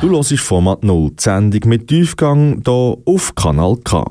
Du hörst Format 0, die Sendung mit Tiefgang hier auf Kanal K.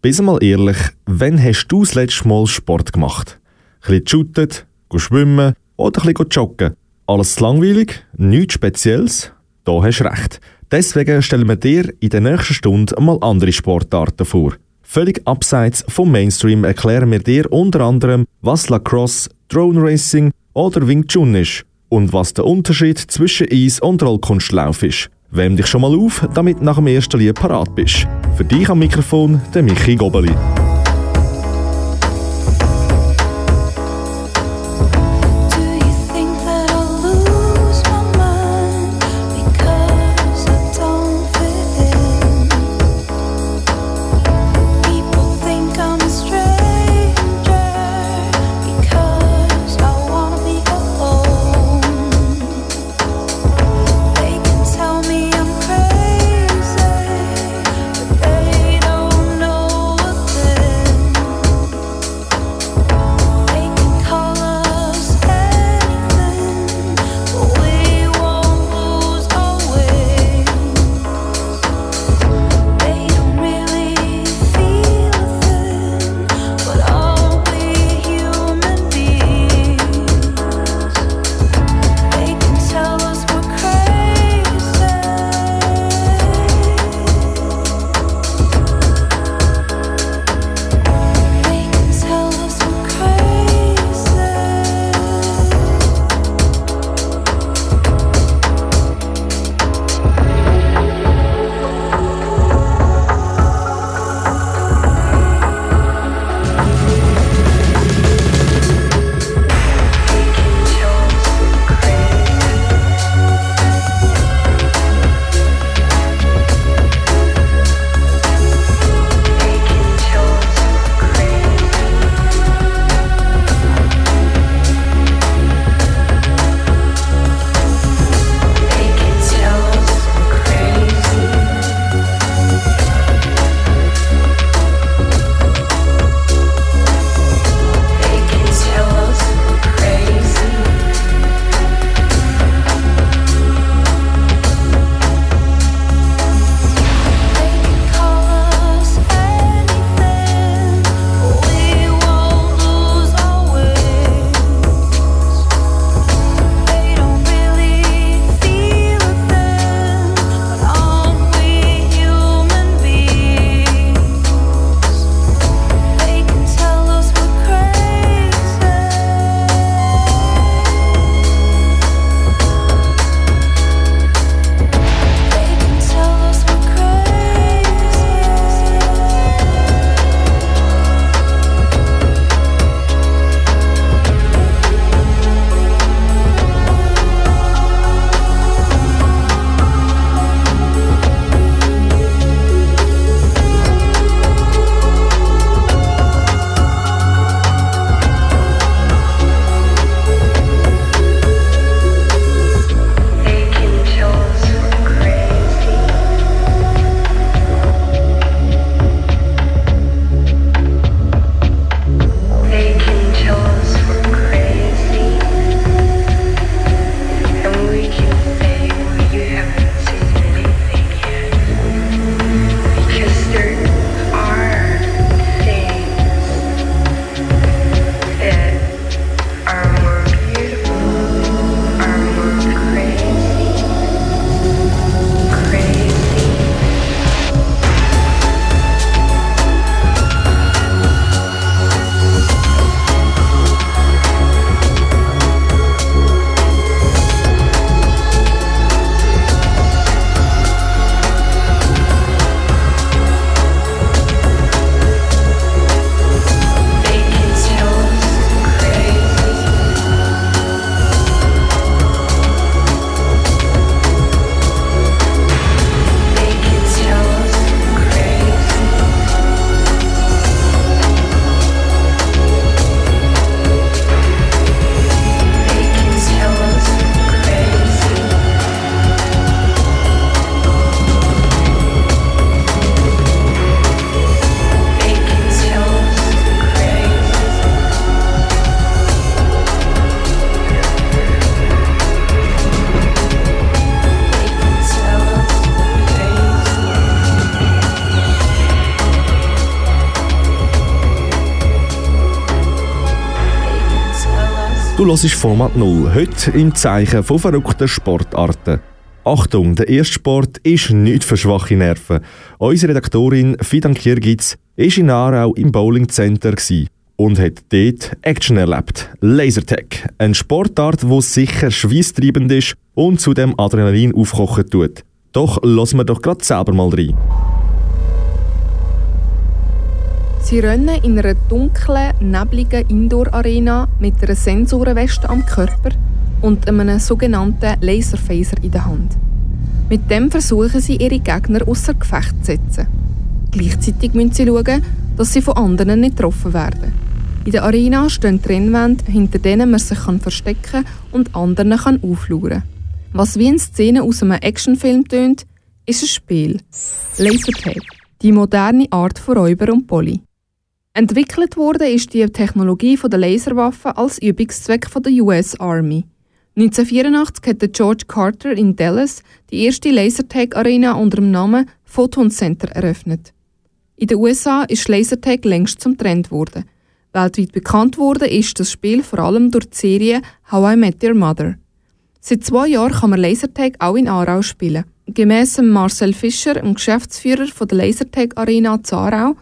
Bis mal ehrlich, wann hast du das letzte Mal Sport gemacht? Ein bisschen shootet, schwimmen oder ein bisschen joggen? Alles langweilig? Nichts Spezielles? Da hast du recht. Deswegen stellen wir dir in der nächsten Stunde mal andere Sportarten vor. Völlig abseits vom Mainstream erklären wir dir unter anderem, was Lacrosse, Drone Racing oder Wing Chun ist und was der Unterschied zwischen Eis- und Rollkunstlauf ist. Wärm dich schon mal auf, damit nach dem ersten Lied parat bist. Für dich am Mikrofon der Michi Gobeli. Hörst Format 0, heute im Zeichen von verrückten Sportarten. Achtung, der erste Sport ist nicht für schwache Nerven. Unsere Redaktorin Fidan Kirgitz war in Aarau im Bowling Center und hat dort Action erlebt. Lasertag, eine Sportart, die sicher schweißtreibend ist und zudem Adrenalin aufkochen tut. Doch lassen wir doch gerade selber mal rein. Sie rennen in einer dunklen, nebligen Indoor-Arena mit einer Sensorenweste am Körper und einem sogenannten Laserphaser in der Hand. Mit dem versuchen sie, ihre Gegner außer Gefecht zu setzen. Gleichzeitig müssen sie schauen, dass sie von anderen nicht getroffen werden. In der Arena stehen Trennwände, hinter denen man sich verstecken kann und anderen kann auflauern Was wie eine Szene aus einem Actionfilm tönt, ist ein Spiel. Lasertag. Die moderne Art von Räuber und Poli. Entwickelt wurde ist die Technologie der Laserwaffe als Übungszweck der US Army. 1984 hat George Carter in Dallas die erste Lasertag-Arena unter dem Namen Photon Center eröffnet. In den USA ist Lasertag längst zum Trend geworden. Weltweit bekannt wurde ist das Spiel vor allem durch die Serie How I Met Your Mother. Seit zwei Jahren kann man Lasertag auch in Aarau spielen. Gemäss Marcel Fischer, dem Geschäftsführer der Lasertag Arena zu Aarau,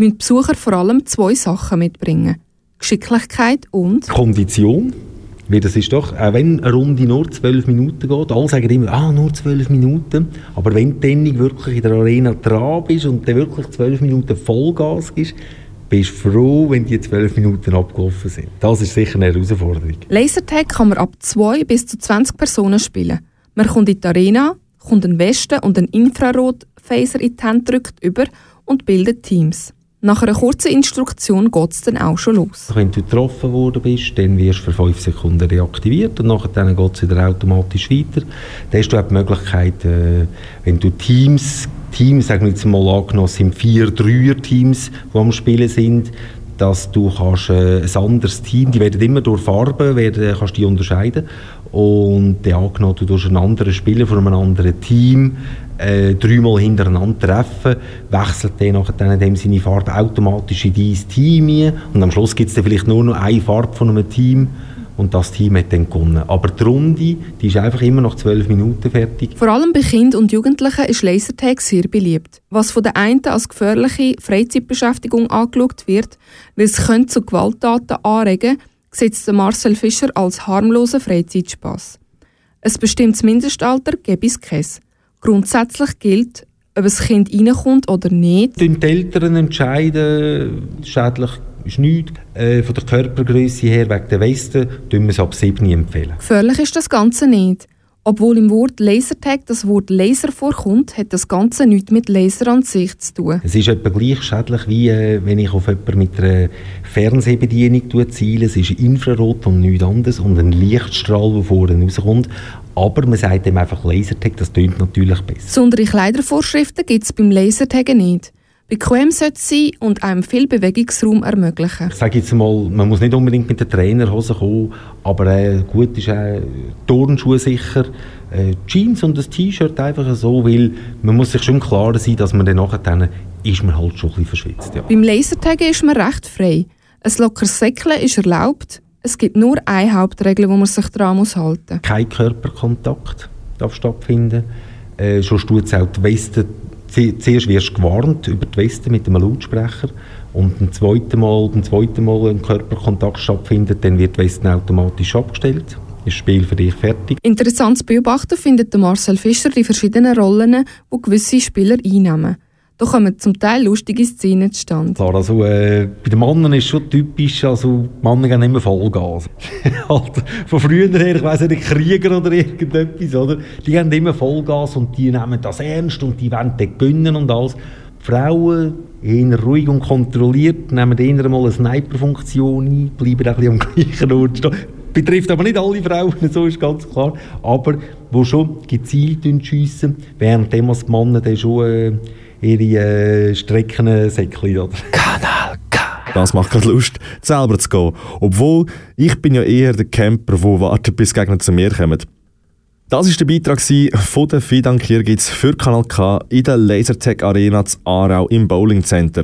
müssen Besucher vor allem zwei Sachen mitbringen. Geschicklichkeit und Kondition. Weil das ist doch, auch wenn eine Runde nur zwölf Minuten geht, alle sagen immer, ah, nur zwölf Minuten. Aber wenn du wirklich in der Arena dran bist und dann wirklich zwölf Minuten Vollgas ist, bist du froh, wenn die zwölf Minuten abgelaufen sind. Das ist sicher eine Herausforderung. Lasertag kann man ab zwei bis zu 20 Personen spielen. Man kommt in die Arena, kommt einen Westen und einen Infrarotphaser in die Hand drückt über und bildet Teams. Nach einer kurzen Instruktion geht es dann auch schon los. Wenn du getroffen worden bist, dann wirst du für 5 Sekunden reaktiviert und nachher geht es wieder automatisch weiter. Dann hast du auch die Möglichkeit, äh, wenn du Teams, Teams, sagen wir jetzt mal angenommen, sind vier Dreier-Teams, die am Spielen sind, dass du kannst, äh, ein anderes Team, die werden immer durch Farben, werden, kannst die unterscheiden und dann angenommen, du durch einen anderen Spieler von einem anderen Team äh, dreimal hintereinander treffen, wechselt der nachher dann seine Farbe automatisch in dein Team ein. und am Schluss gibt es dann vielleicht nur noch eine Farbe von einem Team und das Team hat dann gewonnen. Aber die Runde, die ist einfach immer nach zwölf Minuten fertig. Vor allem bei Kindern und Jugendlichen ist Lasertag sehr beliebt. Was von den einen als gefährliche Freizeitbeschäftigung angeschaut wird, weil es zu Gewalttaten anregen sieht Marcel Fischer als harmlosen Freizeitspass. Ein bestimmtes Mindestalter gebe es keins. Grundsätzlich gilt, ob ein Kind reinkommt oder nicht. Die Eltern entscheiden, schädlich ist nichts. Äh, von der Körpergröße her, wegen der Weste, empfehlen wir es ab 7 empfehlen. Gefährlich ist das Ganze nicht. Obwohl im Wort Lasertag das Wort Laser vorkommt, hat das Ganze nichts mit Laser an sich zu tun. Es ist etwa gleich schädlich, wie äh, wenn ich auf jemanden mit einer Fernsehbedienung ziele. Es ist Infrarot und nichts anderes und ein Lichtstrahl, der vorne rauskommt. Aber man sagt dem einfach Lasertag, das klingt natürlich besser. Besondere Kleidervorschriften gibt es beim Lasertag nicht. Bequem sollte es sein und einem viel Bewegungsraum ermöglichen. Ich sage jetzt mal, man muss nicht unbedingt mit der Trainerhose kommen, aber äh, gut ist auch Turnschuhe sicher, äh, Jeans und das T-Shirt einfach so, weil man muss sich schon klar sein, dass man dann nachher ist man halt schon ein bisschen verschwitzt. Ja. Beim Lasertag ist man recht frei. Ein lockeres Säckchen ist erlaubt. Es gibt nur eine Hauptregel, wo man sich daran muss halten muss. Kein Körperkontakt darf stattfinden. Äh, schon tut es auch die Weste zuerst wirst du gewarnt über die Weste mit einem Lautsprecher und ein zweites Mal, beim zweiten Mal ein Körperkontakt stattfindet, dann wird die Weste automatisch abgestellt. Ist das Spiel für dich fertig. Interessant zu beobachten findet Marcel Fischer die verschiedenen Rollen, die gewisse Spieler einnehmen. Da kommen zum Teil lustige Szenen zustande. Klar, also äh, bei den Männern ist schon typisch, also die Männer geben immer Vollgas. halt, von früher her, ich weiss nicht, Krieger oder irgendetwas, oder? Die geben immer Vollgas und die nehmen das ernst und die wollen dann gewinnen und alles. Die Frauen, eher ruhig und kontrolliert, nehmen eher mal eine Sniper-Funktion ein, bleiben ein bisschen am gleichen Ort stehen. Betrifft aber nicht alle Frauen, so ist ganz klar. Aber die schon gezielt schiessen, während die Männer dann schon... Äh, ihre äh, Streckensäckchen. Kanal K. Das macht gerade Lust, selber zu gehen. Obwohl, ich bin ja eher der Camper, der wartet, bis Gegner zu mir kommen. Das war der Beitrag von der Fidan Kirgitz für Kanal K in der Lasertech Arena zu Aarau im Bowling Center.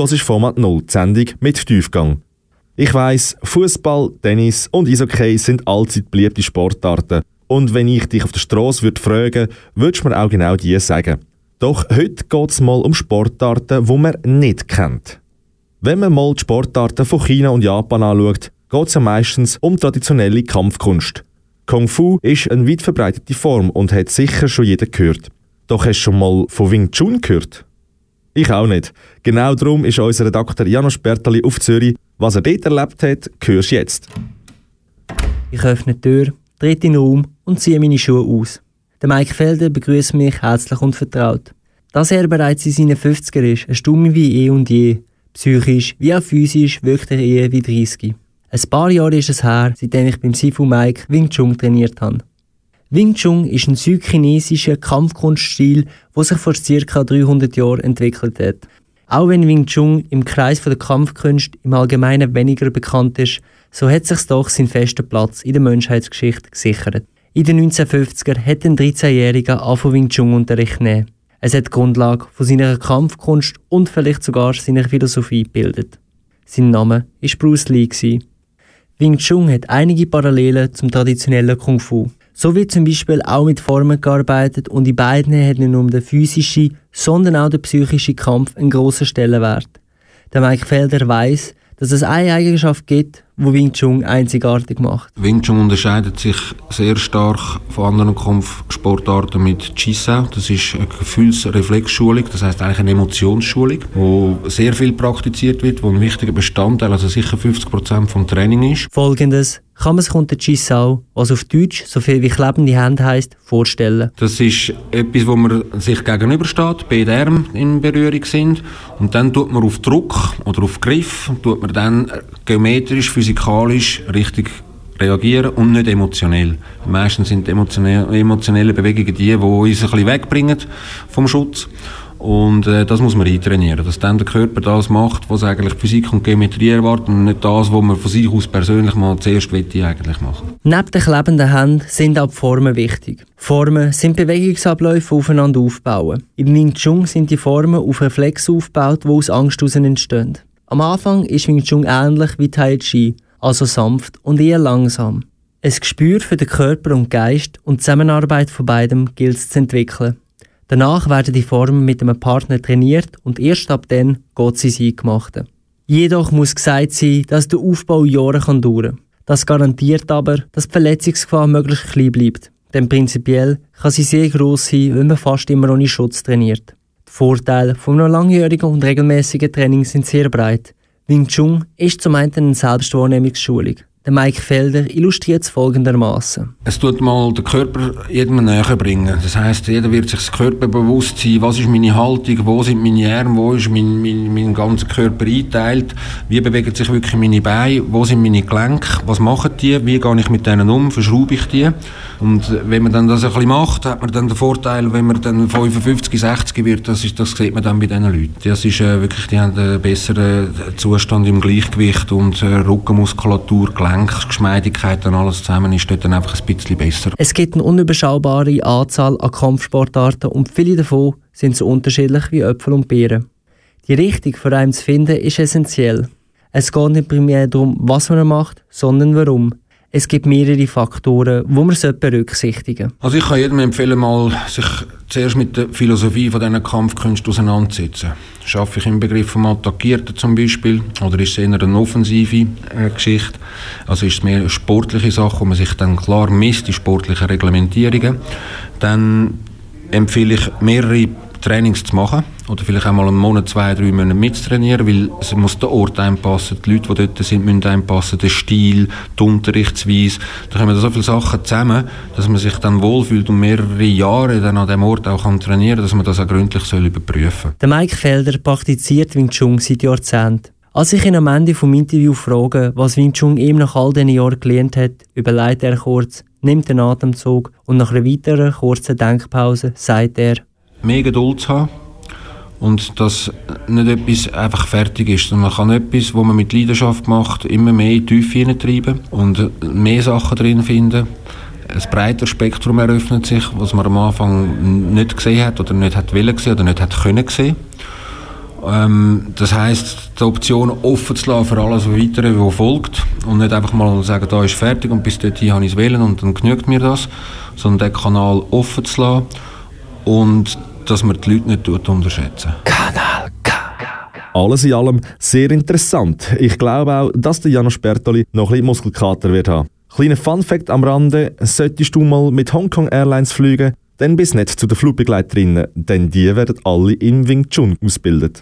Hörst Format 0, die Sendung mit Tiefgang. Ich weiss, Fußball, Tennis und Eishockey sind allzeit beliebte Sportarten. Und wenn ich dich auf der Straße würde fragen, würdest du mir auch genau die sagen. Doch heute geht es mal um Sportarten, die man nicht kennt. Wenn man mal die Sportarten von China und Japan anschaut, geht es ja meistens um traditionelle Kampfkunst. Kung Fu ist eine weit verbreitete Form und hat sicher schon jeder gehört. Doch hast du schon mal von Wing Chun gehört? Ich auch nicht. Genau darum ist unser Redakteur Janos Bertali auf Zürich. Was er dort erlebt hat, hörst du jetzt. Ich öffne die Tür, trete in den Raum und ziehe meine Schuhe aus. Der Mike Felder begrüßt mich herzlich und vertraut. Dass er bereits in seinen 50er ist, erstaunt wie eh und je. Psychisch wie auch physisch wirkt er eher wie 30. Ein paar Jahre ist es her, seitdem ich beim Sifu Mike Wing Chun trainiert habe. Wing Chun ist ein südchinesischer Kampfkunststil, der sich vor ca. 300 Jahren entwickelt hat. Auch wenn Wing Chun im Kreis der Kampfkunst im Allgemeinen weniger bekannt ist, so hat sich doch seinen festen Platz in der Menschheitsgeschichte gesichert. In den 1950er hat ein 13-Jähriger angefangen Wing Chun Unterricht nehmen. Es hat die Grundlage von seiner Kampfkunst und vielleicht sogar seiner Philosophie gebildet. Sein Name war Bruce Lee. Wing Chun hat einige Parallelen zum traditionellen Kung Fu. So wird zum Beispiel auch mit Formen gearbeitet und in beiden hat nicht nur der physische, sondern auch der psychische Kampf einen grossen Stellenwert. Der Mike Felder weiß, dass es eine Eigenschaft gibt, wo Wing Chun einzigartig macht. Wing Chun unterscheidet sich sehr stark von anderen Kampfsportarten mit Chisao. Das ist eine Gefühlsreflexschulung, das heißt eigentlich eine Emotionsschulung, wo sehr viel praktiziert wird, wo ein wichtiger Bestandteil, also sicher 50 Prozent vom Training ist. Folgendes kann man sich unter Chisao, was auf Deutsch so viel wie klebende Hände heisst, vorstellen. Das ist etwas, wo man sich gegenübersteht, beide Arme in Berührung sind und dann tut man auf Druck oder auf Griff, tut man dann geometrisch, physikalisch richtig reagieren und nicht emotionell. Meistens sind emotionelle, emotionelle Bewegungen die, die uns ein bisschen wegbringen vom Schutz. Und äh, das muss man eintrainieren, dass dann der Körper das macht, was eigentlich Physik und Geometrie erwartet und nicht das, was man von sich aus persönlich mal zuerst eigentlich machen Neben den klebenden Händen sind auch die Formen wichtig. Formen sind Bewegungsabläufe aufeinander aufbauen. Im Wing Chun sind die Formen auf Reflex aufgebaut, die aus Angst heraus entstehen. Am Anfang ist Wing Chun ähnlich wie Tai Chi, also sanft und eher langsam. Ein Gespür für den Körper und Geist und die Zusammenarbeit von beidem gilt es zu entwickeln. Danach werden die Formen mit einem Partner trainiert und erst ab dann geht sie ins Eingemachte. Jedoch muss gesagt sein, dass der Aufbau Jahre kann dauern kann. Das garantiert aber, dass die Verletzungsgefahr möglichst klein bleibt. Denn prinzipiell kann sie sehr groß sein, wenn man fast immer ohne Schutz trainiert. Die Vorteile von einem langjährigen und regelmäßigen Training sind sehr breit. Wing Chun ist zum einen eine Selbstwahrnehmungsschulung. Der Mike Felder illustriert es folgendermaßen. Es tut mal den Körper jedem näher bringen. Das heißt, jeder wird sich das Körper bewusst sein, was ist meine Haltung, wo sind meine Arme, wo ist mein, mein, mein ganzer Körper eingeteilt, wie bewegen sich wirklich meine Beine, wo sind meine Gelenke, was machen die, wie gehe ich mit denen um, verschraube ich die. Und wenn man dann das ein bisschen macht, hat man dann den Vorteil, wenn man dann 55, 60 wird, das, ist, das sieht man dann bei diesen Leuten. Das ist äh, wirklich, die haben einen besseren Zustand im Gleichgewicht und äh, Rückenmuskulatur, Gelenk Gelenkgeschmeidigkeit und alles zusammen ist dort dann einfach ein bisschen besser. Es gibt eine unüberschaubare Anzahl an Kampfsportarten und viele davon sind so unterschiedlich wie Äpfel und Beeren. Die Richtung für einen zu finden ist essentiell. Es geht nicht primär darum, was man macht, sondern warum. Es gibt mehrere Faktoren, die man berücksichtigen sollte. Also ich kann jedem empfehlen, mal sich zuerst mit der Philosophie von diesen Kampfkünsten auseinanderzusetzen. Schaffe ich im Begriff vom Attackierten zum Beispiel oder ist es eher eine offensive äh, Geschichte? Also ist es mehr eine sportliche Sache, wo man sich dann klar misst, die sportlichen Reglementierungen. Dann empfehle ich mehrere Trainings zu machen oder vielleicht einmal einen Monat, zwei, drei Monate mitzutrainieren, weil es muss der Ort einpassen, die Leute, die dort sind, müssen einpassen, der Stil, die Unterrichtsweise. Da kommen so viele Sachen zusammen, dass man sich dann wohlfühlt und mehrere Jahre dann an dem Ort auch kann trainieren kann, dass man das auch gründlich soll überprüfen Der Mike Felder praktiziert Wing Chun seit Jahrzehnten. Als ich ihn am Ende des Interviews frage, was Wing Chun ihm nach all diesen Jahren gelernt hat, überlegt er kurz, nimmt den Atemzug und nach einer weiteren kurzen Denkpause sagt er, mehr Geduld zu haben und dass nicht etwas einfach fertig ist, sondern man kann etwas, was man mit Leidenschaft macht, immer mehr in die Tiefe hineintreiben und mehr Sachen drin finden. Ein breiter Spektrum eröffnet sich, was man am Anfang nicht gesehen hat oder nicht hat wollen sehen oder nicht hat können sehen. Ähm, das heißt, die Option offen zu lassen für alles Weitere, was folgt. Und nicht einfach mal sagen, da ist fertig und bis dorthin habe ich es wählen und dann genügt mir das. Sondern den Kanal offen zu lassen und dass man die Leute nicht unterschätzen. Kanal K. Alles in allem sehr interessant. Ich glaube auch, dass der Janos Bertoli noch ein bisschen Muskelkater wird haben. Kleiner Fun-Fact am Rande: Solltest du mal mit Hongkong Airlines fliegen, dann bis nicht zu den Flugbegleiterinnen, denn die werden alle im Wing Chun ausgebildet.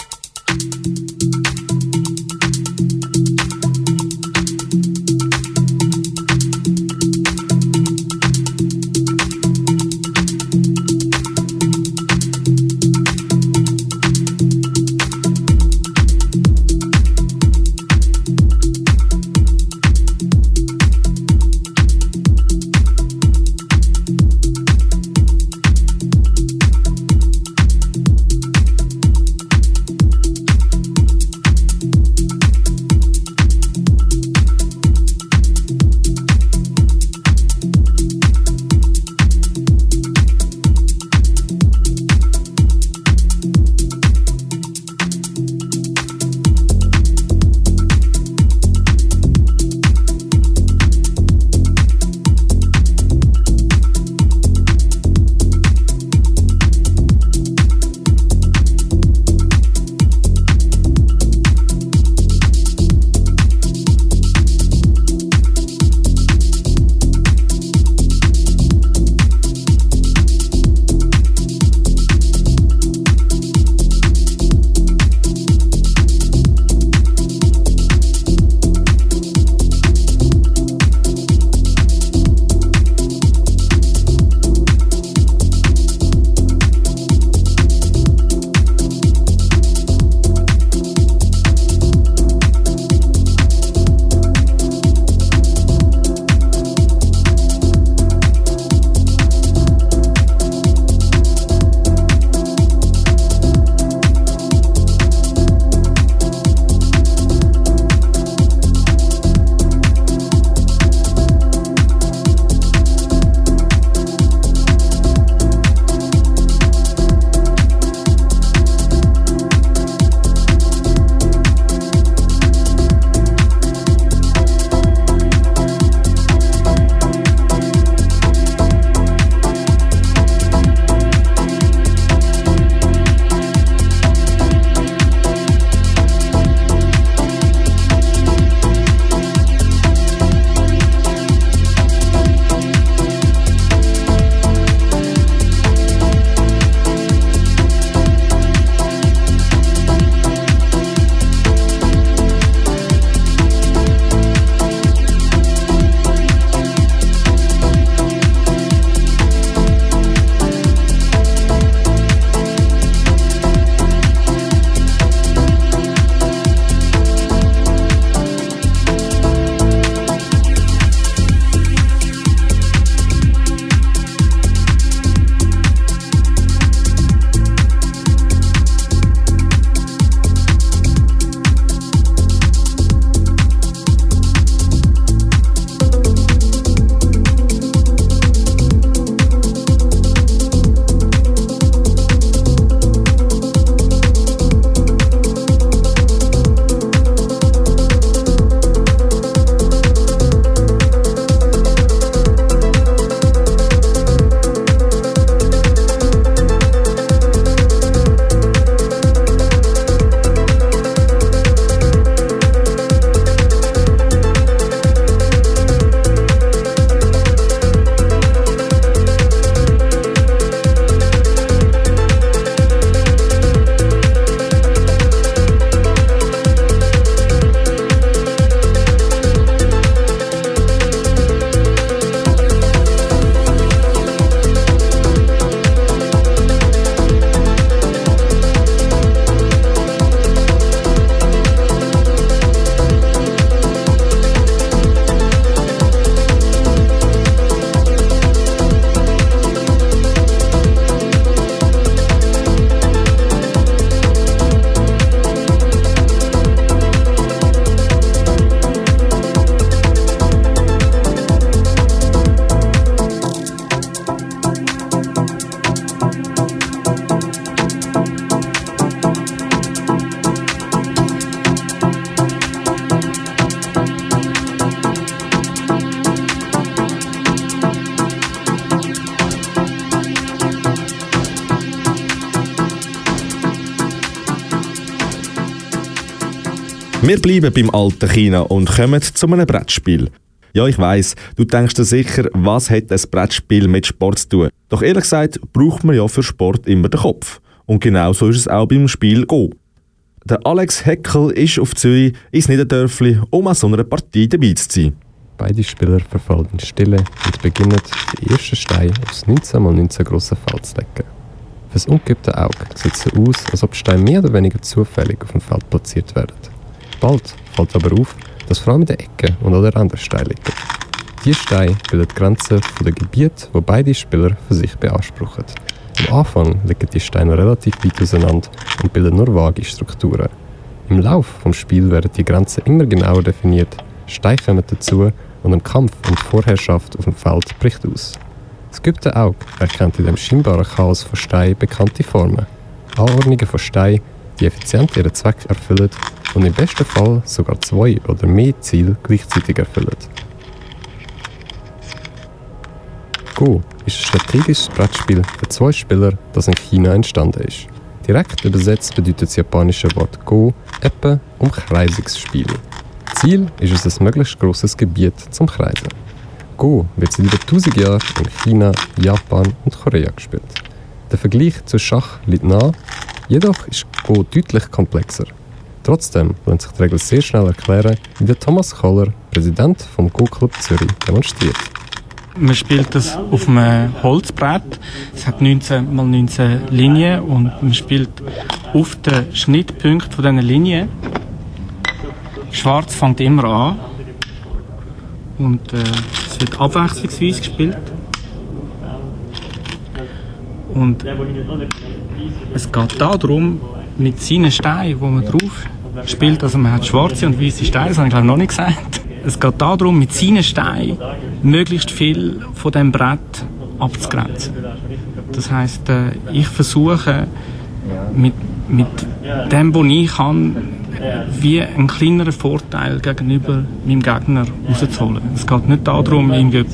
Wir bleiben beim alten China und kommen zu einem Brettspiel. Ja, ich weiß, du denkst dir sicher, was hat ein Brettspiel mit Sport zu tun? Doch ehrlich gesagt braucht man ja für Sport immer den Kopf. Und genau so ist es auch beim Spiel Go. Der Alex Heckel ist auf Zürich ins Niederdörfli, um an so einer Partie dabei zu sein. Beide Spieler verfallen Stille und beginnen, den ersten Stein aufs 19x19 grosse Feld zu legen. Fürs ungeübte Auge sieht es so aus, als ob Steine mehr oder weniger zufällig auf dem Feld platziert werden. Bald fällt aber auf, dass vor allem in den Ecken und an den Rändern Steine liegen. Diese Steine bilden die Grenze der Gebiete, die beide Spieler für sich beanspruchen. Am Anfang liegen die Steine relativ weit auseinander und bilden nur vage Strukturen. Im Laufe des Spiels werden die Grenzen immer genauer definiert, Steine kommen dazu und ein Kampf um die Vorherrschaft auf dem Feld bricht aus. Das geübte Auge erkennt in dem scheinbaren Chaos von Steinen bekannte Formen. Anordnungen von Steinen, die effizient ihren Zweck erfüllen und im besten Fall sogar zwei oder mehr Ziele gleichzeitig erfüllen. Go ist ein strategisches Brettspiel für zwei Spieler, das in China entstanden ist. Direkt übersetzt bedeutet das japanische Wort Go etwa Umkreisungsspiel. Ziel ist es, ein möglichst grosses Gebiet zum Kreisen. Go wird seit über 1000 Jahren in China, Japan und Korea gespielt. Der Vergleich zu Schach liegt nahe, jedoch ist Go deutlich komplexer. Trotzdem lässt sich die Regel sehr schnell erklären, wie der Thomas Koller, Präsident vom Go-Club Zürich, demonstriert. Man spielt das auf einem Holzbrett. Es hat 19 mal 19 Linien und man spielt auf den Schnittpunkt von diesen Linien. Schwarz fängt immer an und äh, es wird abwechslungsweise gespielt. Und es geht darum, mit seinen Steinen, wo man drauf spielt, also man hat schwarze und weiße Steine, das habe ich glaube noch nicht gesagt. Es geht darum, mit seinen Steinen möglichst viel von dem Brett abzugrenzen. Das heißt, äh, ich versuche mit, mit dem, was ich kann, wie einen kleineren Vorteil gegenüber meinem Gegner rauszuholen. Es geht nicht darum, irgendwie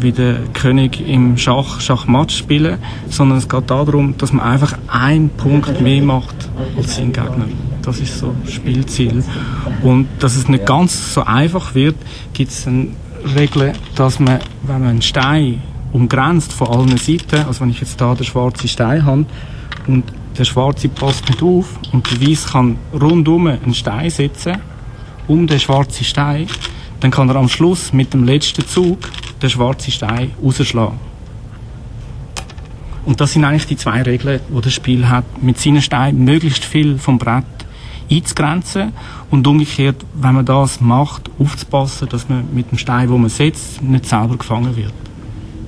wie der König im Schach Schachmatt spielen, sondern es geht darum, dass man einfach einen Punkt mehr macht als sein Gegner. Das ist so Spielziel. Und dass es nicht ganz so einfach wird, gibt es eine Regel, dass man, wenn man einen Stein umgrenzt von allen Seiten, also wenn ich jetzt da den schwarzen Stein habe und der Schwarze passt nicht auf und der Weiß kann rundum einen Stein setzen, um den schwarzen Stein, dann kann er am Schluss mit dem letzten Zug den schwarzen Stein rausschlagen. Und das sind eigentlich die zwei Regeln, die das Spiel hat. Mit seinen Steinen möglichst viel vom Brett einzugrenzen und umgekehrt, wenn man das macht, aufzupassen, dass man mit dem Stein, wo man setzt, nicht selber gefangen wird.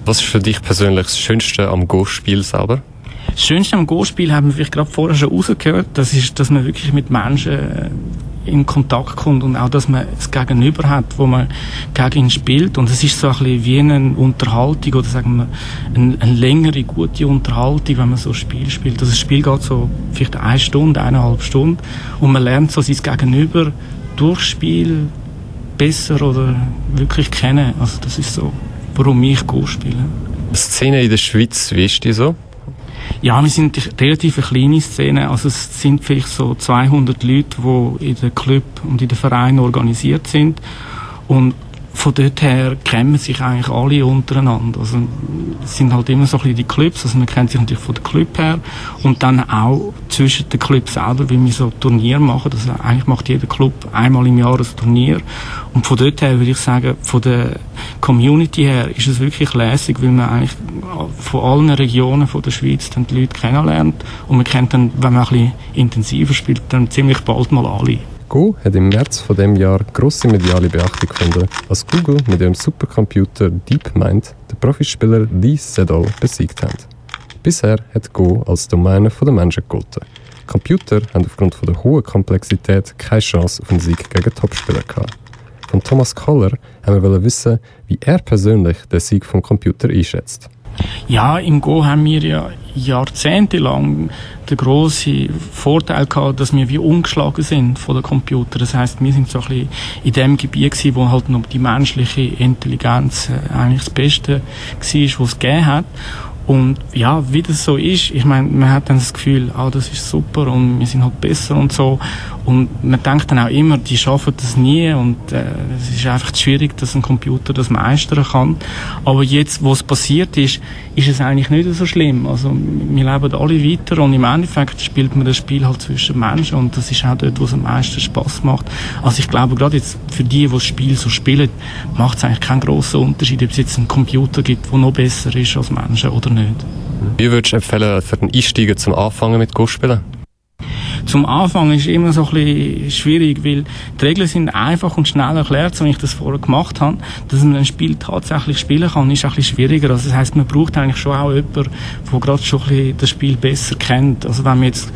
Was ist für dich persönlich das Schönste am Go-Spiel selber? Das Schönste am Go-Spiel haben wir vielleicht gerade vorher schon rausgehört, das ist, dass man wirklich mit Menschen äh, in Kontakt kommt und auch, dass man es Gegenüber hat, wo man gegen ihn spielt und es ist so ein bisschen wie eine Unterhaltung oder sagen wir eine, eine längere, gute Unterhaltung, wenn man so ein Spiel spielt. Also das Spiel geht so vielleicht eine Stunde, eineinhalb Stunden und man lernt so sein Gegenüber durch Spiel besser oder wirklich kennen. Also das ist so, warum ich Go spiele. Szene in der Schweiz, wie ist die so? Ja, wir sind eine relativ kleine Szene. Also es sind vielleicht so 200 Leute, die in den Club und in den Vereinen organisiert sind. Und von dort her kennen sich eigentlich alle untereinander. Also, es sind halt immer so ein bisschen die Clubs, also man kennt sich natürlich von der Club her und dann auch zwischen den Clubs selber, wie wir so Turnier machen. Also eigentlich macht jeder Club einmal im Jahr ein Turnier und von dort her würde ich sagen, von der Community her ist es wirklich lässig, weil man eigentlich von allen Regionen von der Schweiz dann die Leute kennenlernt und man kennt dann, wenn man ein bisschen intensiver spielt, dann ziemlich bald mal alle. Go hat im März von dem Jahr grosse mediale Beachtung gefunden, als Google mit ihrem Supercomputer DeepMind den Profispieler Lee Sedol besiegt hat. Bisher hat Go als Domäne der Menschen gegolten. Computer haben aufgrund der hohen Komplexität keine Chance auf einen Sieg gegen Topspieler gehabt. Von Thomas Koller haben wir wissen, wie er persönlich den Sieg vom Computer einschätzt. Ja, im Go haben wir ja jahrzehntelang den grossen Vorteil gehabt, dass wir wie umgeschlagen sind von den Computern. Das heißt, wir sind so ein bisschen in dem Gebiet gewesen, wo halt noch die menschliche Intelligenz äh, eigentlich das Beste war, was es gegeben hat. Und ja, wie das so ist, ich meine, man hat dann das Gefühl, ah, das ist super und wir sind halt besser und so. Und man denkt dann auch immer, die schaffen das nie und äh, es ist einfach schwierig, dass ein Computer das meistern kann. Aber jetzt, wo es passiert ist, ist es eigentlich nicht so schlimm. Also wir leben alle weiter und im Endeffekt spielt man das Spiel halt zwischen Menschen und das ist auch dort, wo es am meisten Spaß macht. Also ich glaube, gerade jetzt für die, die das Spiel so spielen, macht es eigentlich keinen grossen Unterschied, ob es jetzt einen Computer gibt, der noch besser ist als Menschen oder nicht. Wie würdest du empfehlen für den Einsteiger zum Anfangen mit Go spielen? Zum Anfang ist immer so ein bisschen schwierig, weil die Regeln sind einfach und schnell erklärt, so wie ich das vorher gemacht habe. Dass man ein Spiel tatsächlich spielen kann, ist ein bisschen schwieriger. Also das heißt, man braucht eigentlich schon auch jemanden, der gerade schon ein bisschen das Spiel besser kennt. Also wenn man jetzt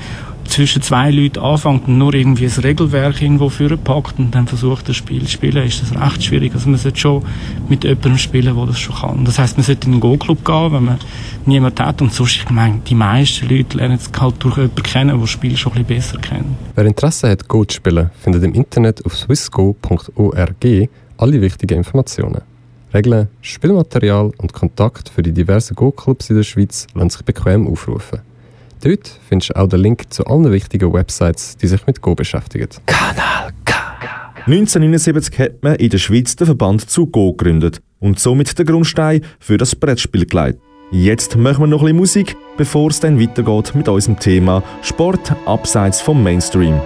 zwischen zwei Leuten anfängt und nur irgendwie ein Regelwerk irgendwo packt und dann versucht, das Spiel zu spielen, ist das recht schwierig. Also man sollte schon mit jemandem spielen, der das schon kann. Das heißt, man sollte in einen Go-Club gehen, wenn man niemanden hat. Und sonst, ich meine, die meisten Leute lernen es halt durch jemanden kennen, der das Spiel schon ein bisschen besser kennt. Wer Interesse hat, Go zu spielen, findet im Internet auf swissgo.org alle wichtigen Informationen. Regeln, Spielmaterial und Kontakt für die diversen Go-Clubs in der Schweiz lassen sich bequem aufrufen. Dort findest du auch den Link zu allen wichtigen Websites, die sich mit Go beschäftigen. Kanal K. 1979 hat man in der Schweiz den Verband zu Go gegründet und somit den Grundstein für das Brettspiel gelegt. Jetzt machen wir noch ein bisschen Musik, bevor es dann weitergeht mit unserem Thema Sport abseits vom Mainstream.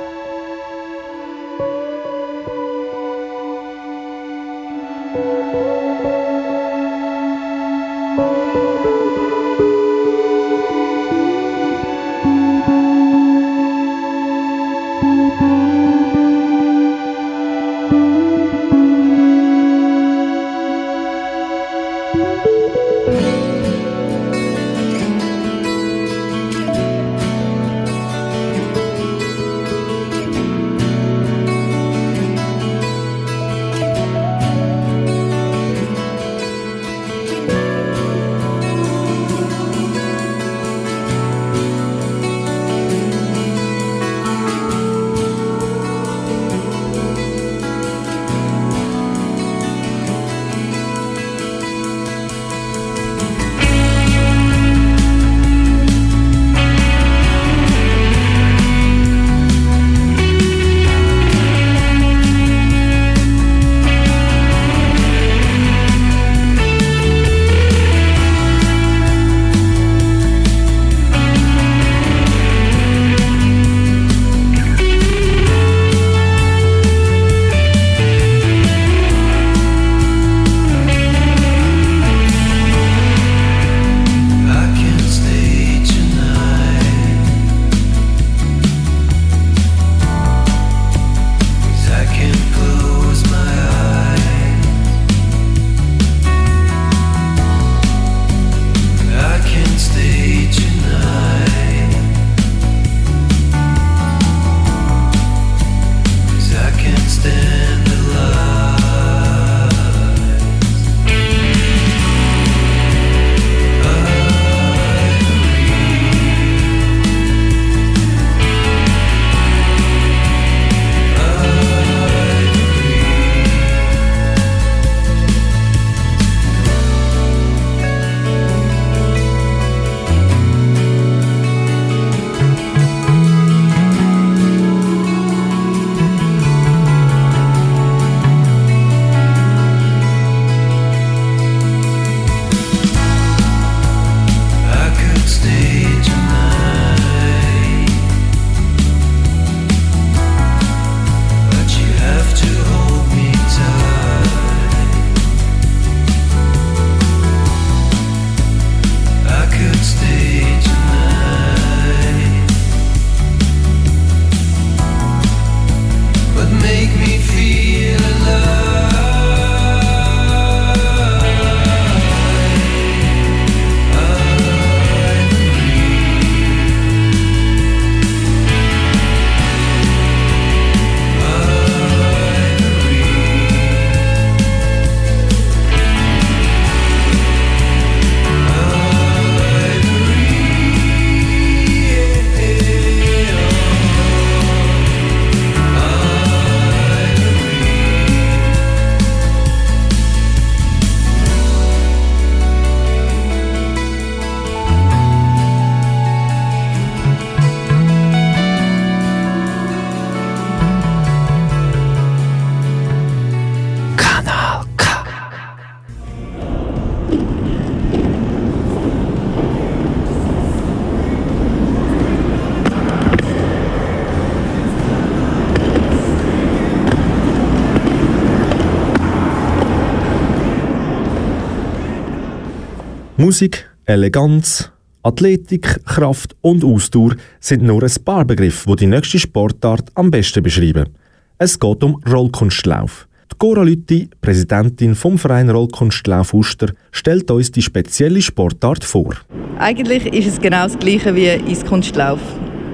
Musik, Eleganz, Athletik, Kraft und Ausdauer sind nur ein paar Begriffe, die die nächste Sportart am besten beschreiben. Es geht um Rollkunstlauf. Die Cora Lütti, Präsidentin vom Verein Rollkunstlauf Uster, stellt uns die spezielle Sportart vor. Eigentlich ist es genau das Gleiche wie Eiskunstlauf.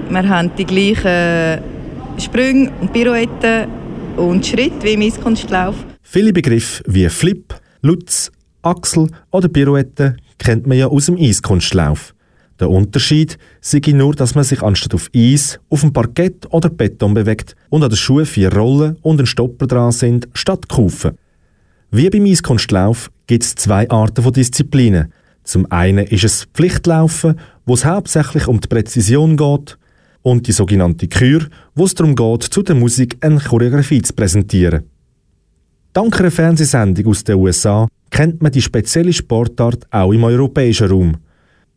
Wir haben die gleichen Sprünge und Pirouetten und Schritte wie im Eiskunstlauf. Viele Begriffe wie Flip, Lutz, Achsel oder Pirouette kennt man ja aus dem Eiskunstlauf. Der Unterschied sei nur, dass man sich anstatt auf Eis auf dem Parkett oder Beton bewegt und an den Schuhen vier Rollen und ein Stopper dran sind, statt Kufen. Wie beim Eiskunstlauf gibt es zwei Arten von Disziplinen. Zum einen ist es Pflichtlaufen, wo es hauptsächlich um die Präzision geht, und die sogenannte Kür, wo es darum geht, zu der Musik eine Choreografie zu präsentieren. Dank einer Fernsehsendung aus den USA kennt man die spezielle Sportart auch im europäischen Raum.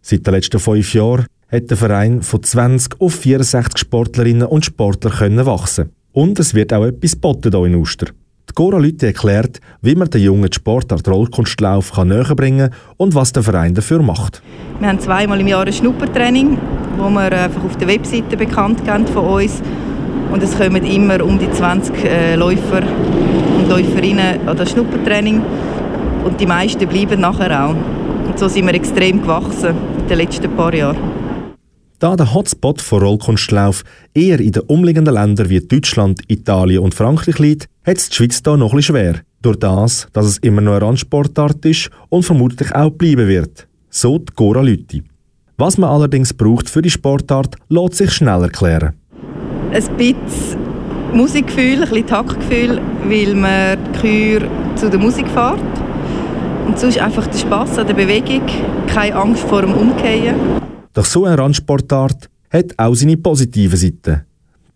Seit den letzten fünf Jahren hat der Verein von 20 auf 64 Sportlerinnen und Sportler können wachsen. Und es wird auch etwas geboten hier in Uster. Die Cora Lüthi erklärt, wie man den jungen Sportart Rollkunstlauf kann näher bringen und was der Verein dafür macht. Wir haben zweimal im Jahr ein Schnuppertraining, wo wir einfach auf der Webseite bekannt geben von uns. Und es kommen immer um die 20 äh, Läufer und Läuferinnen an das Schnuppertraining. Und die meisten bleiben nachher auch. Und so sind wir extrem gewachsen in den letzten paar Jahren. Da der Hotspot von Rollkunstlauf eher in den umliegenden Ländern wie Deutschland, Italien und Frankreich liegt, hat es die Schweiz hier noch etwas schwer. Durch das, dass es immer noch eine Randsportart ist und vermutlich auch bleiben wird. So die Cora Lütti. Was man allerdings braucht für die Sportart, lässt sich schnell erklären. Ein bisschen Musikgefühl, ein bisschen Taktgefühl, weil man die Kür zu der Musik fährt. Und sonst einfach der Spass an der Bewegung, keine Angst vor dem Umkehren. Doch so eine Randsportart hat auch seine positiven Seiten.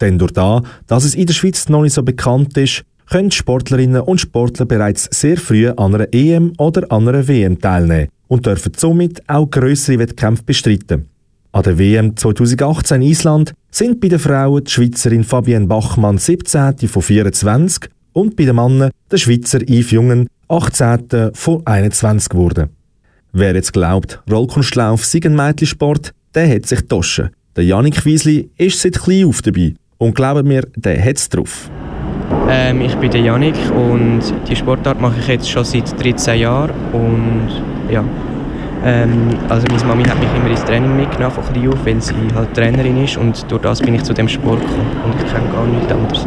Denn durch das, dass es in der Schweiz noch nicht so bekannt ist, können Sportlerinnen und Sportler bereits sehr früh an einer EM oder an einer WM teilnehmen und dürfen somit auch größere Wettkämpfe bestreiten. An der WM 2018 in Island sind bei den Frauen die Schweizerin Fabienne Bachmann 17. von 24 und bei den Männern der Schweizer Yves Jungen 18. von 21 geworden. Wer jetzt glaubt, Rollkunstlauf sei ein Mädchensport, der hat sich getoschen. Der Janik Wiesli ist seit klein auf dabei und glaubt mir, der hat es drauf. Ähm, ich bin der Janik und die Sportart mache ich jetzt schon seit 13 Jahren und ja, ähm, also meine Mami hat mich immer ins Training mitgenommen von klein auf, weil sie halt Trainerin ist und durch das bin ich zu dem Sport gekommen und ich kenne gar nichts anderes.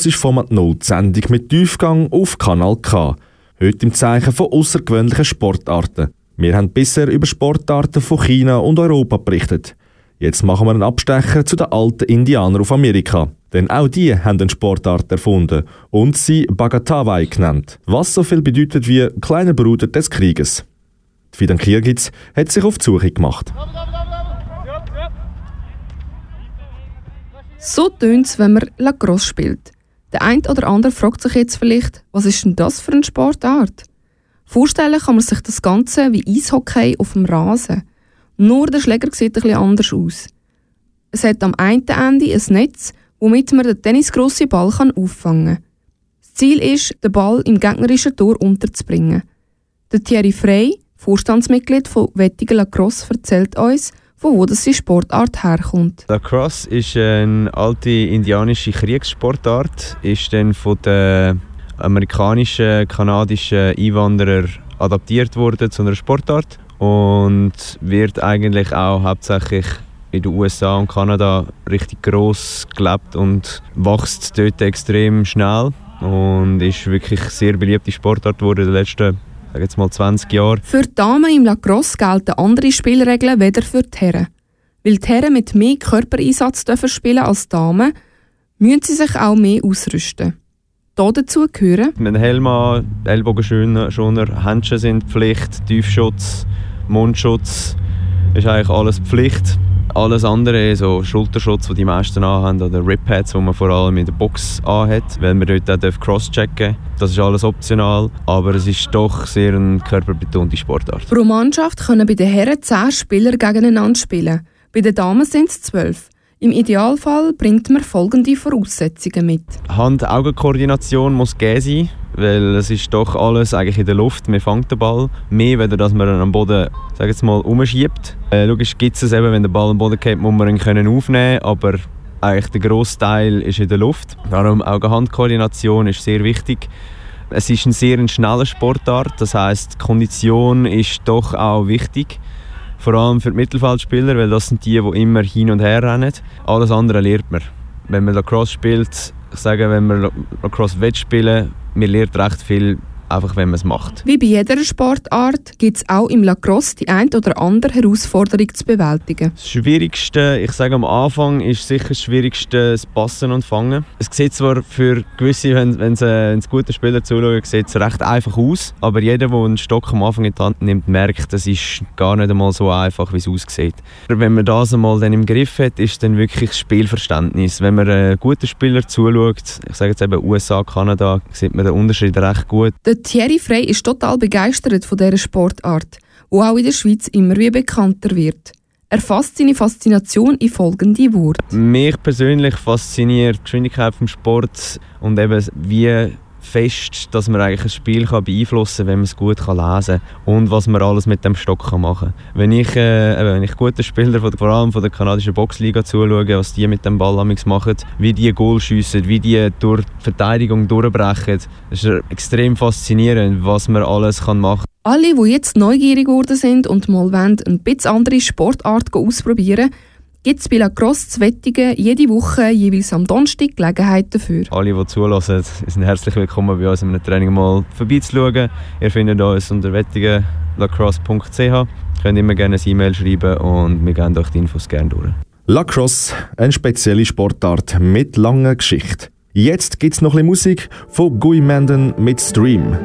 Du hörst Format 0 die Sendung mit Tiefgang auf Kanal K. Heute im Zeichen von außergewöhnlichen Sportarten. Wir haben bisher über Sportarten von China und Europa berichtet. Jetzt machen wir einen Abstecher zu den alten Indianern auf Amerika. Denn auch die haben eine Sportart erfunden und sie Bagatawai genannt, was so viel bedeutet wie kleiner Bruder des Krieges. Fidan Kirgitz hat sich auf die Suche gemacht. So tönt es, wenn man Lacrosse spielt. Der eine oder andere fragt sich jetzt vielleicht, was ist denn das für eine Sportart? Vorstellen kann man sich das Ganze wie Eishockey auf dem Rasen. Nur der Schläger sieht ein bisschen anders aus. Es hat am einen Ende ein Netz, womit man den tennisgrossen Ball auffangen kann. Das Ziel ist, den Ball im gegnerischen Tor unterzubringen. Der Thierry Frey, Vorstandsmitglied von Wettigen Lacrosse, erzählt uns, von wo das die Sportart herkommt. Lacrosse ist eine alte indianische Kriegssportart, ist dann von den amerikanischen, kanadischen Einwanderern adaptiert worden zu einer Sportart und wird eigentlich auch hauptsächlich in den USA und Kanada richtig groß gelebt und wächst dort extrem schnell und ist wirklich sehr beliebte Sportart geworden in den letzten sage jetzt mal 20 Jahre. Für die Damen im Lacrosse gelten andere Spielregeln weder für die Herren. Weil die Herren mit mehr Körpereinsatz dürfen spielen als die Damen, müssen sie sich auch mehr ausrüsten. Hier dazu gehören mit Helm an, Ellbogenschoner, Handschuhe sind Pflicht, Tiefschutz, Mundschutz ist eigentlich alles Pflicht. Alles andere, so Schulterschutz, die die meisten anhaben, oder Rip-Pads, die man vor allem in der Box anhat, weil man dort auch cross-checken Das ist alles optional, aber es ist doch sehr eine körperbetonte Sportart. Pro Mannschaft können bei den Herren 10 Spieler gegeneinander spielen. Bei den Damen sind es 12. Im Idealfall bringt man folgende Voraussetzungen mit. Hand-Augen-Koordination muss gegeben sein, weil es ist doch alles eigentlich in der Luft. Man fängt den Ball mehr, wenn dass man ihn am Boden, sag jetzt mal, umschiebt. Äh, logisch gibt es eben, wenn der Ball am Boden geht, muss man ihn können aufnehmen, aber eigentlich der grosse Teil ist in der Luft. Darum Augen-Hand-Koordination ist sehr wichtig. Es ist ein sehr schneller Sportart, das heißt, Kondition ist doch auch wichtig. Vor allem für die Mittelfeldspieler, weil das sind die, die immer hin und her rennen. Alles andere lernt man. Wenn man Lacrosse spielt, ich sage, wenn man Lacrosse spielen will, man lernt recht viel einfach wenn man es macht. Wie bei jeder Sportart gibt es auch im Lacrosse die ein oder andere Herausforderung zu bewältigen. Das Schwierigste, ich sage am Anfang, ist sicher das Schwierigste das Passen und Fangen. Es sieht zwar für gewisse, wenn, wenn es ein guter Spieler zuschaut, sieht es recht einfach aus, aber jeder, der einen Stock am Anfang in die Hand nimmt, merkt, das ist gar nicht einmal so einfach, wie es aussieht. Wenn man das einmal dann im Griff hat, ist dann wirklich das Spielverständnis. Wenn man einen guten Spieler zuschaut, ich sage jetzt eben USA, Kanada, sieht man den Unterschied recht gut. Der Thierry Frey ist total begeistert von dieser Sportart, die auch in der Schweiz immer wie bekannter wird. Er fasst seine Faszination in folgende Worte. Mich persönlich fasziniert die Geschwindigkeit vom Sport und eben wie fest, dass man eigentlich ein Spiel kann beeinflussen kann, wenn man es gut kann lesen kann und was man alles mit dem Stock kann machen kann. Wenn ich, äh, ich gute Spieler, von, vor allem von der kanadischen Boxliga zuschaue, was die mit dem Ball machen, wie die Goal schiessen, wie die durch die Verteidigung durchbrechen, das ist extrem faszinierend, was man alles kann machen kann. Alle, die jetzt neugierig geworden sind und mal wollen, ein andere Sportart ausprobieren gibt es bei Lacrosse zu Wettigen jede Woche jeweils am Donnerstag Gelegenheit dafür. Alle, die zulassen, sind herzlich willkommen bei uns in einem Training mal vorbeizuschauen. Ihr findet uns unter wettigenlacrosse.ch. Ihr könnt immer gerne ein E-Mail schreiben und wir geben euch die Infos gerne durch. Lacrosse, eine spezielle Sportart mit langer Geschichte. Jetzt gibt es noch ein bisschen Musik von Guy Manden mit Stream.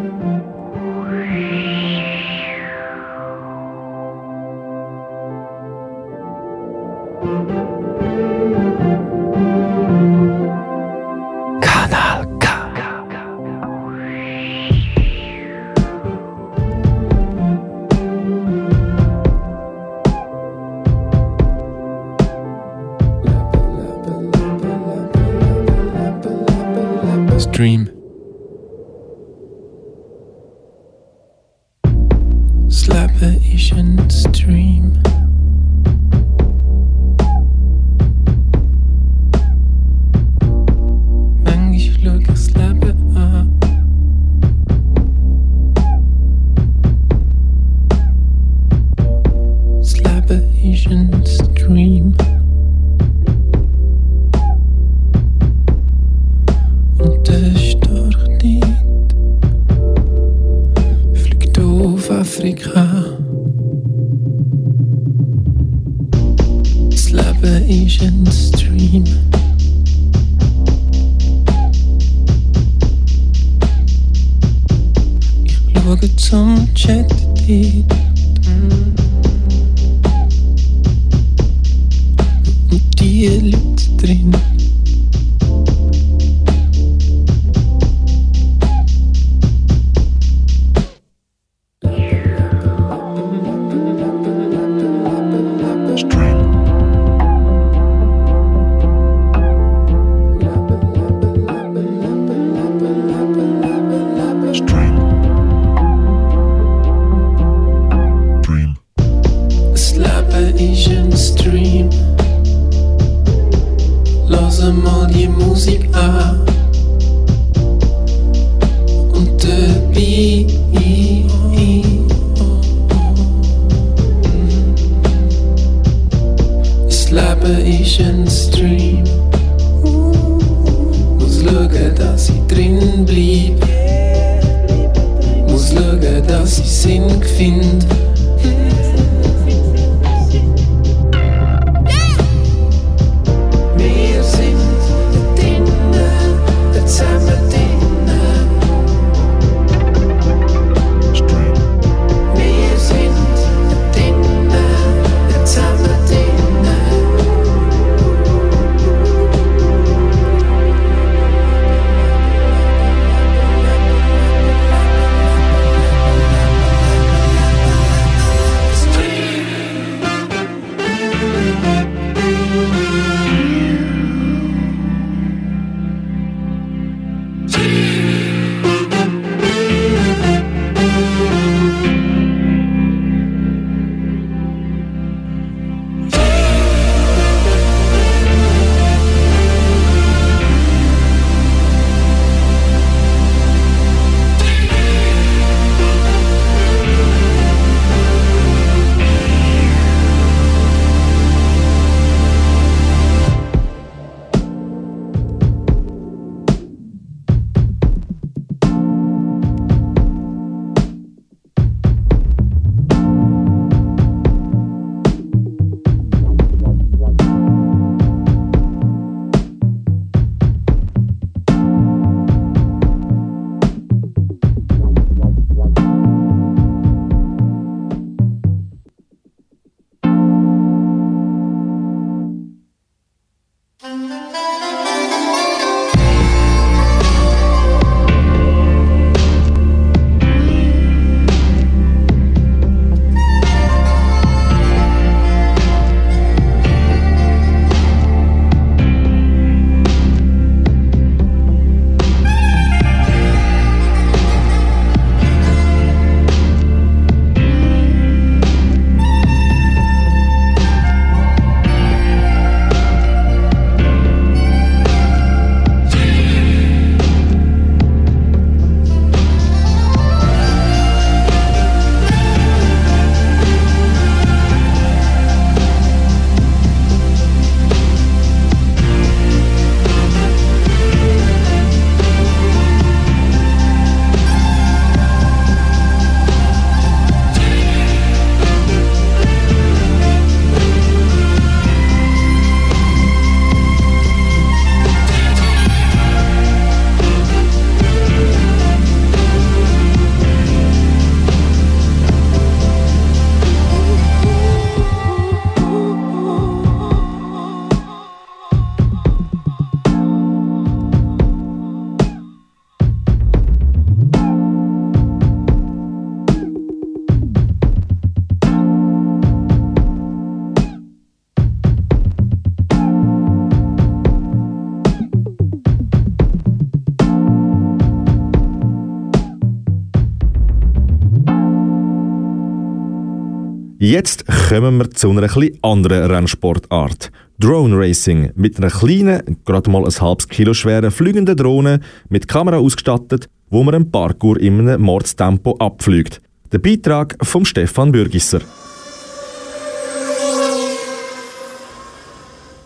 Jetzt kommen wir zu einer etwas anderen Rennsportart. Drone Racing mit einer kleinen, gerade mal ein halbes Kilo schweren fliegenden Drohne mit Kamera ausgestattet, wo man einen Parkour in einem Mordstempo abfliegt. Der Beitrag von Stefan Bürgisser.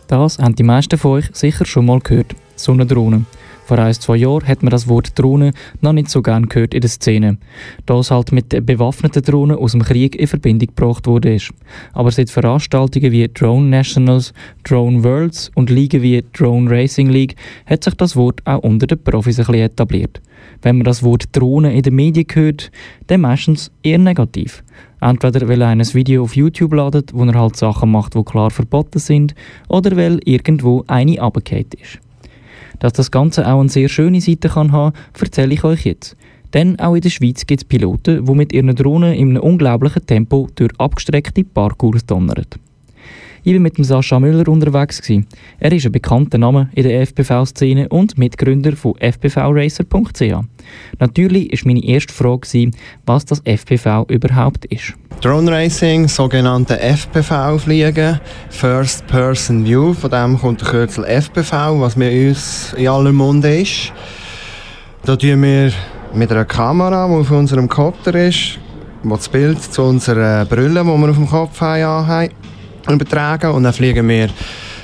Das haben die meisten von euch sicher schon mal gehört. So eine Drohne. Vor ein, zwei Jahren hat man das Wort Drohne noch nicht so gern gehört in der Szene, da es halt mit bewaffneten Drohnen aus dem Krieg in Verbindung gebracht wurde. Aber seit Veranstaltungen wie Drone Nationals, Drone Worlds und Ligen wie Drone Racing League hat sich das Wort auch unter den Profis ein bisschen etabliert. Wenn man das Wort Drohne in den Medien hört, dann meistens eher negativ. Entweder weil er ein Video auf YouTube ladet, wo er halt Sachen macht, die klar verboten sind, oder weil irgendwo eine abgekehrt ist. Dass das Ganze auch eine sehr schöne Seite kann haben, erzähle ich euch jetzt. Denn auch in der Schweiz gibt es Piloten, die mit ihren Drohnen in einem unglaublichen Tempo durch abgestreckte Parkours donnern. Ich war mit dem Sascha Müller unterwegs. Gewesen. Er ist ein bekannter Name in der FPV-Szene und Mitgründer von fpvracer.ch. Natürlich war meine erste Frage, gewesen, was das FPV überhaupt ist. Drone Racing, sogenannte FPV-Fliegen, First Person View, von dem kommt der Kürzel FPV, was mir uns in aller Munde ist. Da tun wir mit einer Kamera, die auf unserem Kopter ist, wo das Bild zu unserer Brille, die wir auf dem Kopf haben, übertragen und dann fliegen wir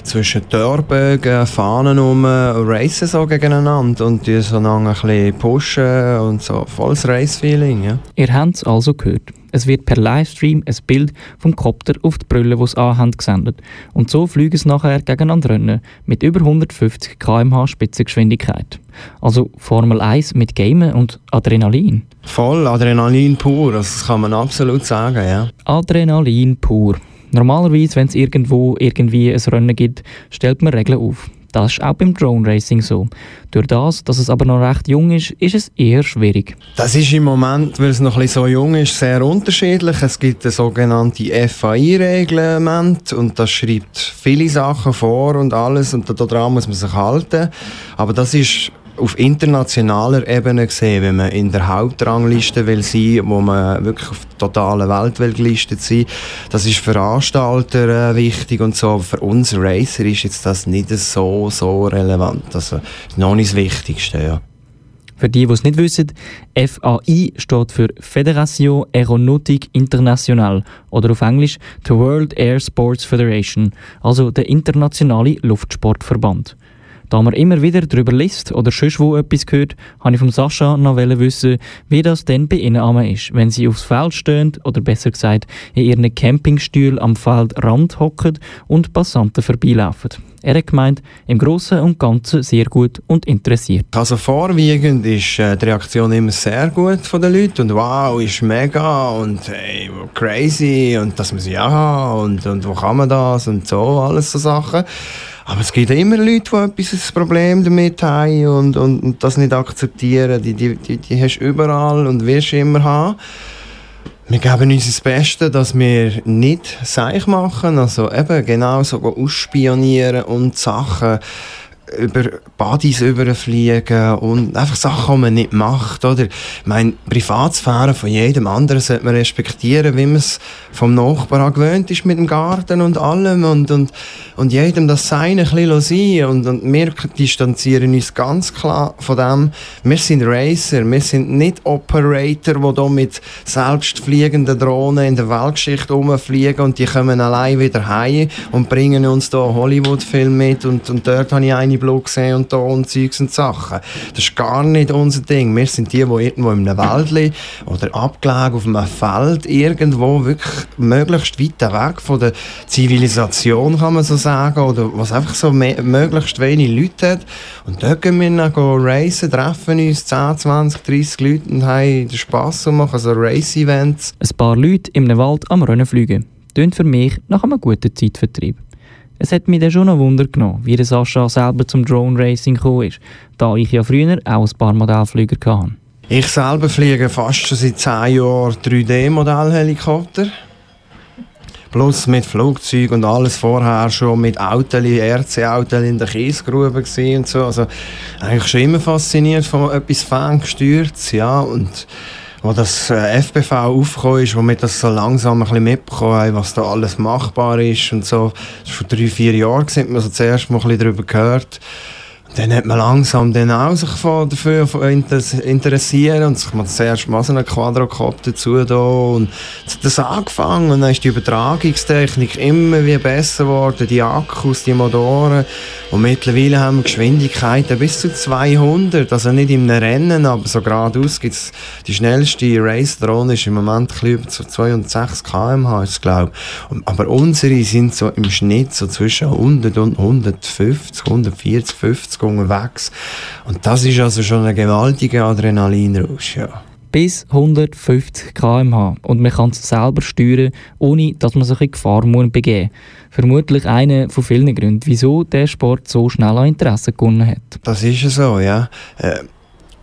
zwischen Torbögen, Fahnen um und racen so gegeneinander und die so ein bisschen pushen und so volles Race-Feeling. Ja. Ihr habt es also gehört. Es wird per Livestream ein Bild vom Kopter auf die Brille, die es anhaben, gesendet. Und so fliegen es nachher gegeneinander rennen, mit über 150 km/h Spitzengeschwindigkeit. Also Formel 1 mit Gamen und Adrenalin. Voll Adrenalin pur, das kann man absolut sagen, ja. Adrenalin pur. Normalerweise, wenn es irgendwo irgendwie ein Rennen gibt, stellt man Regeln auf. Das ist auch beim Drone Racing so. Durch das, dass es aber noch recht jung ist, ist es eher schwierig. Das ist im Moment, weil es noch ein so jung ist, sehr unterschiedlich. Es gibt ein sogenannte FAI-Reglement und das schreibt viele Sachen vor und alles und daran muss man sich halten. Aber das ist auf internationaler Ebene gesehen, wenn man in der Hauptrangliste will sein, wo man wirklich auf der totalen Welt will gelistet sein, das ist für Veranstalter äh, wichtig und so. Für uns Racer ist jetzt das nicht so so relevant. Also ist noch nicht das Wichtigste, ja. Für die, die es nicht wissen, FAI steht für Fédération Aeronautique Internationale oder auf Englisch the World Air Sports Federation, also der internationale Luftsportverband. Da man immer wieder darüber liest oder sonst wo etwas hört, wollte ich von Sascha noch wissen, wie das denn bei ihnen ist, wenn sie aufs Feld stehen oder besser gesagt in ihren Campingstühlen am Feldrand hocken und Passanten vorbeilaufen. Er hat gemeint, im Großen und Ganzen sehr gut und interessiert. Also vorwiegend ist äh, die Reaktion immer sehr gut von den Leuten und wow, ist mega und hey, crazy und dass man sie ja und, und wo kann man das und so, alles so Sachen. Aber es gibt immer Leute, die etwas ein Problem damit haben und, und, und das nicht akzeptieren. Die, die, die, die hast du überall und wirst du immer haben. Wir geben uns das Beste, dass wir nicht Seich machen, also eben genau so ausspionieren und Sachen über Buddies überfliegen und einfach Sachen, die man nicht macht, oder? Ich meine, Privatsphäre von jedem anderen sollte man respektieren, wie man es vom Nachbarn gewöhnt ist mit dem Garten und allem und, und, und jedem das Seine ein bisschen sein und, und wir distanzieren uns ganz klar von dem, wir sind Racer, wir sind nicht Operator, die hier mit selbstfliegenden Drohnen in der Weltgeschichte rumfliegen und die kommen allein wieder heim und bringen uns hier Hollywood-Film mit und, und dort habe ich eine Blut gesehen und da und Zeugs und Sachen. Das ist gar nicht unser Ding. Wir sind die, die irgendwo in einem Wäldli oder abgelegen auf einem Feld irgendwo wirklich möglichst weit weg von der Zivilisation, kann man so sagen, oder was einfach so möglichst wenig Leute hat. Und dort gehen wir dann racen, treffen uns 10, 20, 30 Leute und haben den Spass und machen so Race-Events. Ein paar Leute in einem Wald am Rennen fliegen. Tönt für mich nach einem guten Zeitvertrieb. Es hat mich dann schon ein Wunder genommen, wie der Sascha selber zum Drone Racing gekommen ist, da ich ja früher auch ein paar Modellflüger hatte. Ich selber fliege fast schon seit 10 Jahren 3D-Modellhelikopter. Plus mit Flugzeug und alles vorher schon mit Auteli, RC-Autos in der Kiesgrube und so. Also eigentlich schon immer fasziniert von etwas ferngesteuertes, ja. Und wo das äh, FBV aufgekommen ist, wo wir das so langsam ein bisschen mitbekommen haben, was da alles machbar ist und so. Das war vor drei, vier Jahren, haben wir so zuerst mal ein bisschen darüber gehört. Dann hat man langsam dann auch sich dafür interessieren und sich mal das erste Mal so einen Quadrocopter dazu da und hat das angefangen und dann ist die Übertragungstechnik immer wie besser geworden, die Akkus, die Motoren und mittlerweile haben wir Geschwindigkeiten bis zu 200, also nicht im Rennen, aber so geradeaus gibt es die schnellste Race-Drohne ist im Moment über 206 km/h, ich glaube. Aber unsere sind so im Schnitt so zwischen 100 und 150, 140, 50 unterwegs. Und das ist also schon ein gewaltiger Adrenalinrausch, ja. Bis 150 km/h und man kann es selber steuern, ohne dass man sich in Gefahr muss begeben Vermutlich einer von vielen Gründen, wieso der Sport so schnell an Interesse gewonnen hat. Das ist so, ja. Äh,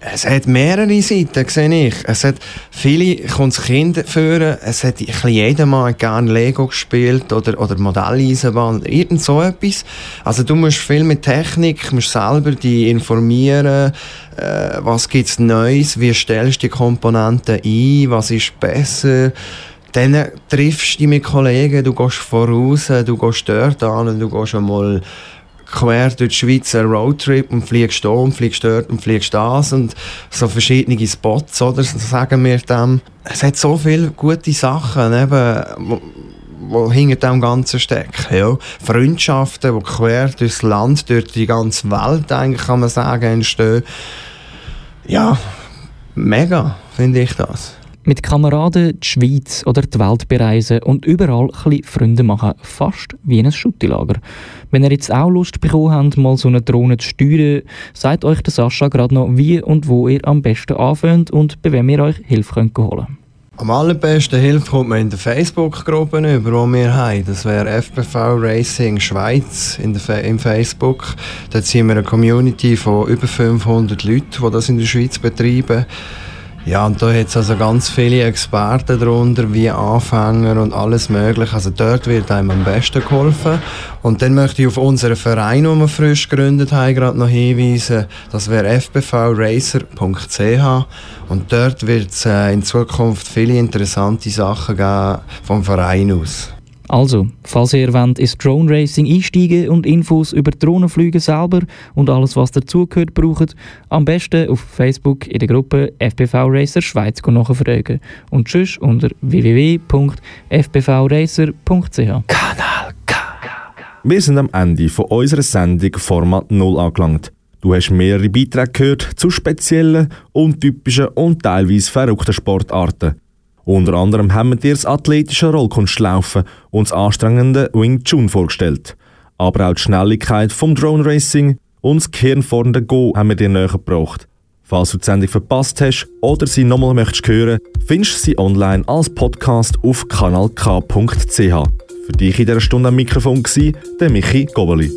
es hat mehrere Seiten, sehe ich. Es hat viele Kinder führen. Es hat jeder mal gerne Lego gespielt oder, oder Modelleisenbahn, irgend so etwas. Also du musst viel mit Technik, musst selber die informieren, äh, was gibt's Neues, wie stellst du die Komponenten ein, was ist besser. Dann triffst du dich mit Kollegen, du gehst voraus, du gehst dort an und du gehst einmal quer durch die Schweiz einen Roadtrip und fliegst da und fliegst dort und fliegst das und so verschiedene Spots, oder, sagen wir dem. Es hat so viele gute Sachen, eben, wo hinter dem Ganzen stecken. Ja. Freundschaften, die quer durchs Land, durch die ganze Welt, eigentlich, kann man sagen, entstehen. Ja, mega, finde ich das. Mit Kameraden die Schweiz oder die Welt bereisen und überall ein Freunde machen, fast wie ein Schuttilager. Wenn ihr jetzt auch Lust bekommen habt, mal so eine Drohne zu steuern, sagt euch der Sascha gerade noch, wie und wo ihr am besten anfängt und bei wem ihr euch Hilfe könnt holen am allerbesten Hilfe kommt man in der Facebook-Gruppe über, die wir haben. Das wäre FBV Racing Schweiz in der, im Facebook. Dort sind wir eine Community von über 500 Leuten, die das in der Schweiz betreiben. Ja, und da hat es also ganz viele Experten darunter, wie Anfänger und alles mögliche. Also dort wird einem am besten geholfen. Und dann möchte ich auf unseren Verein, den wir frisch gegründet haben, gerade noch hinweisen. Das wäre fbvracer.ch und dort wird es äh, in Zukunft viele interessante Sachen geben vom Verein aus. Also, falls ihr wollt, ins Drone Racing einsteigen und Infos über Drohnenflüge selber und alles, was dazugehört, braucht, am besten auf Facebook in der Gruppe FPV Racer Schweiz nachfragen und tschüss unter www.fpvracer.ch. Kanal K. Wir sind am Ende von unserer Sendung Format 0 angelangt. Du hast mehrere Beiträge gehört zu speziellen, untypischen und teilweise verrückten Sportarten. Unter anderem haben wir dir das athletische Rollkunstlaufen und das anstrengende Wing Chun vorgestellt. Aber auch die Schnelligkeit vom Drone Racing und das gehirnfordernde Go haben wir dir näher gebracht. Falls du die Sendung verpasst hast oder sie nochmal möchtest hören, findest du sie online als Podcast auf kanalk.ch. Für dich in dieser Stunde am Mikrofon war der Michi Gobeli.